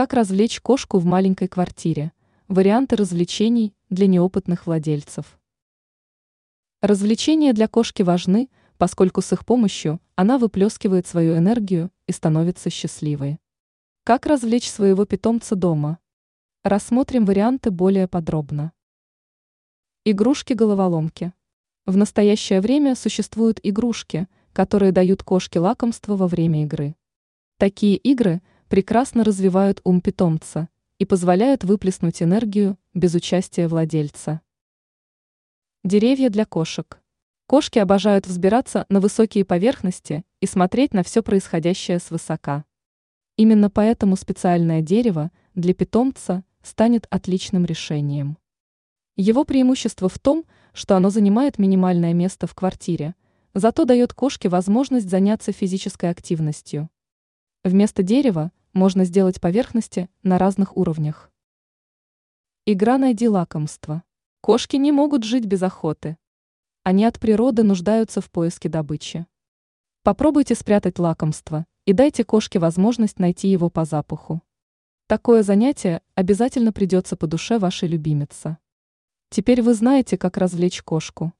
Как развлечь кошку в маленькой квартире? Варианты развлечений для неопытных владельцев. Развлечения для кошки важны, поскольку с их помощью она выплескивает свою энергию и становится счастливой. Как развлечь своего питомца дома? Рассмотрим варианты более подробно. Игрушки-головоломки. В настоящее время существуют игрушки, которые дают кошке лакомство во время игры. Такие игры прекрасно развивают ум питомца и позволяют выплеснуть энергию без участия владельца. Деревья для кошек. Кошки обожают взбираться на высокие поверхности и смотреть на все происходящее свысока. Именно поэтому специальное дерево для питомца станет отличным решением. Его преимущество в том, что оно занимает минимальное место в квартире, зато дает кошке возможность заняться физической активностью. Вместо дерева можно сделать поверхности на разных уровнях. Игра «Найди лакомство». Кошки не могут жить без охоты. Они от природы нуждаются в поиске добычи. Попробуйте спрятать лакомство и дайте кошке возможность найти его по запаху. Такое занятие обязательно придется по душе вашей любимице. Теперь вы знаете, как развлечь кошку.